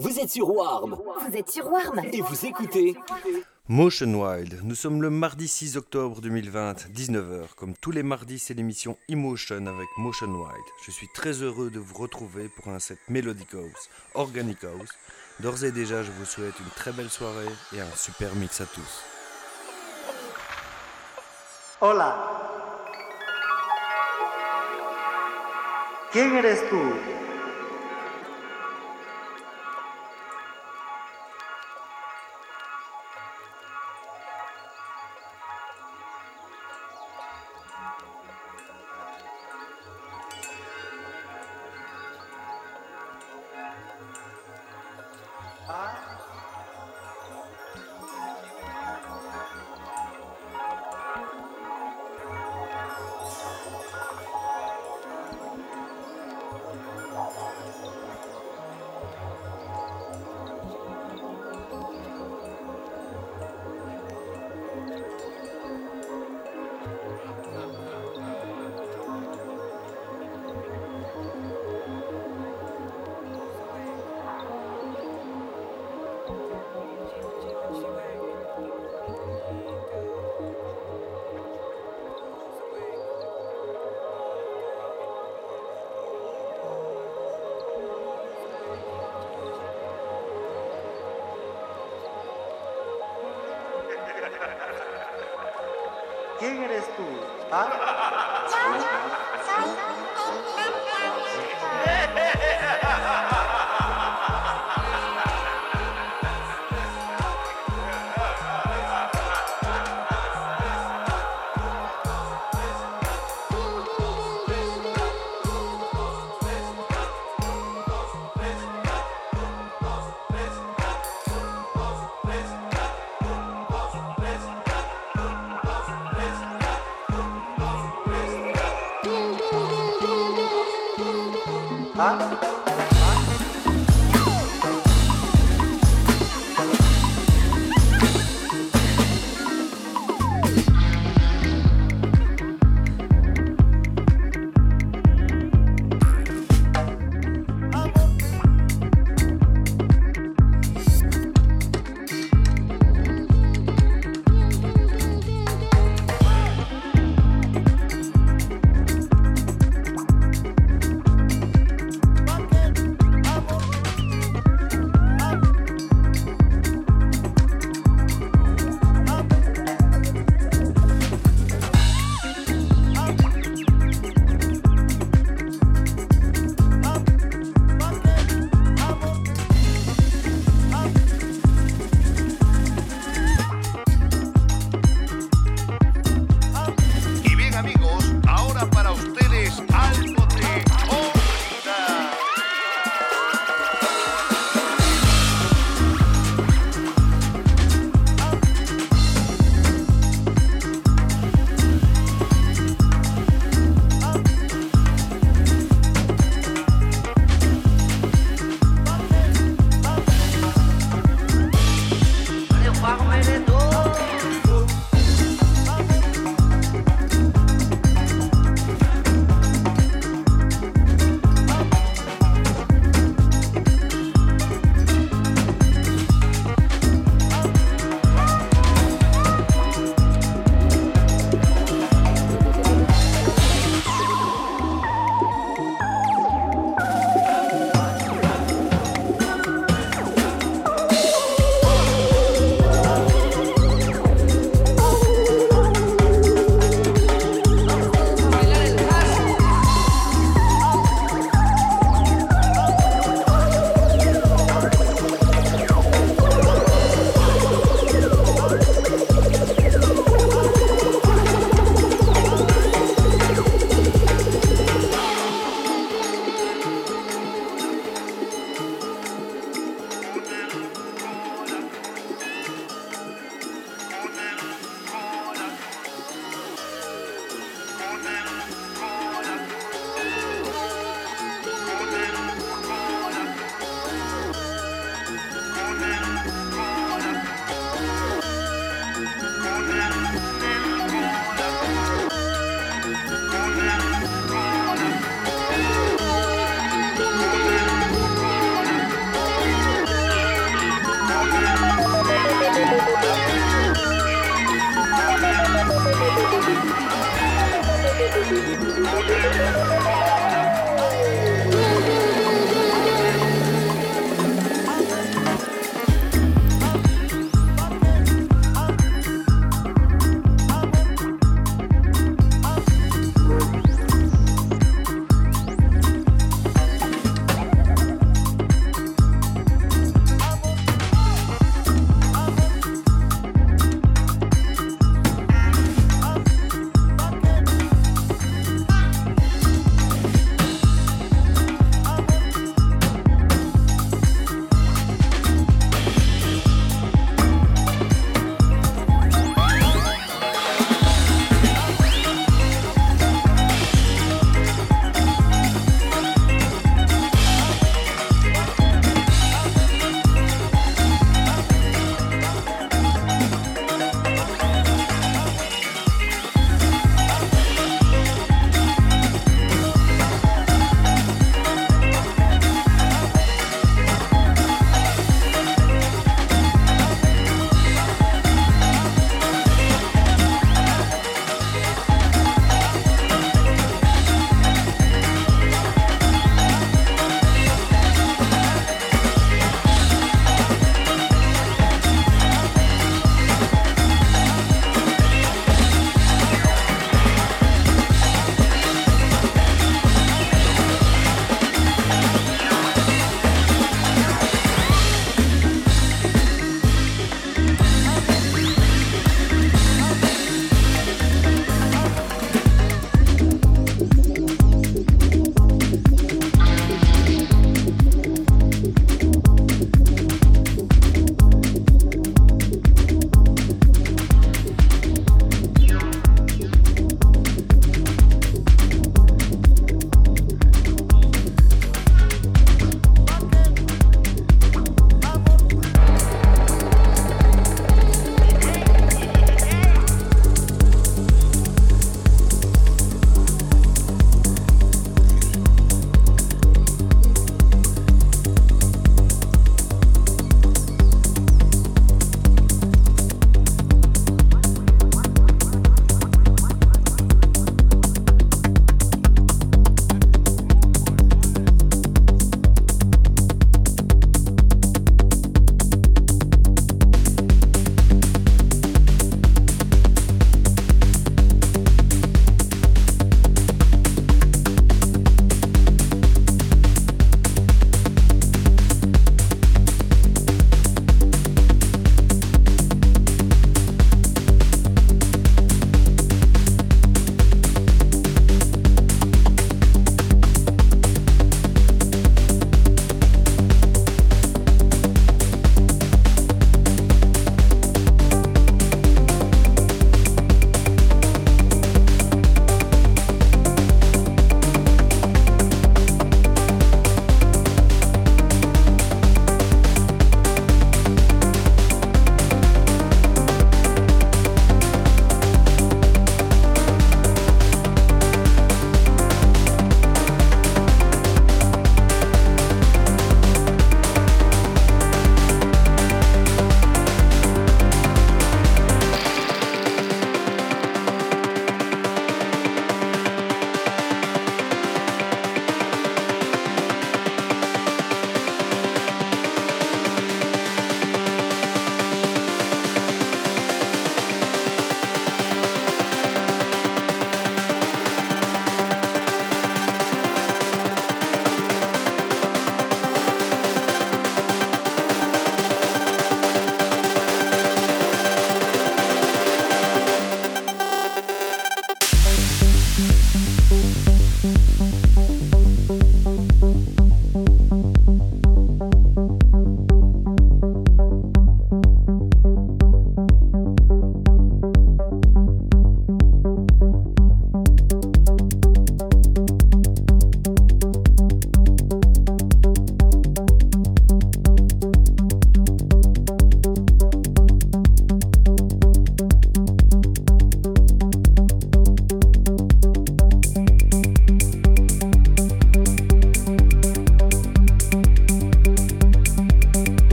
Vous êtes sur Warm Vous êtes sur Warm et vous écoutez Motion Wild. Nous sommes le mardi 6 octobre 2020, 19h. Comme tous les mardis, c'est l'émission Emotion avec Motion Wild. Je suis très heureux de vous retrouver pour un set Melodic House, Organic House. D'ores et déjà, je vous souhaite une très belle soirée et un super mix à tous. Hola. ¿Quién eres tú? 啊？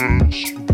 dance.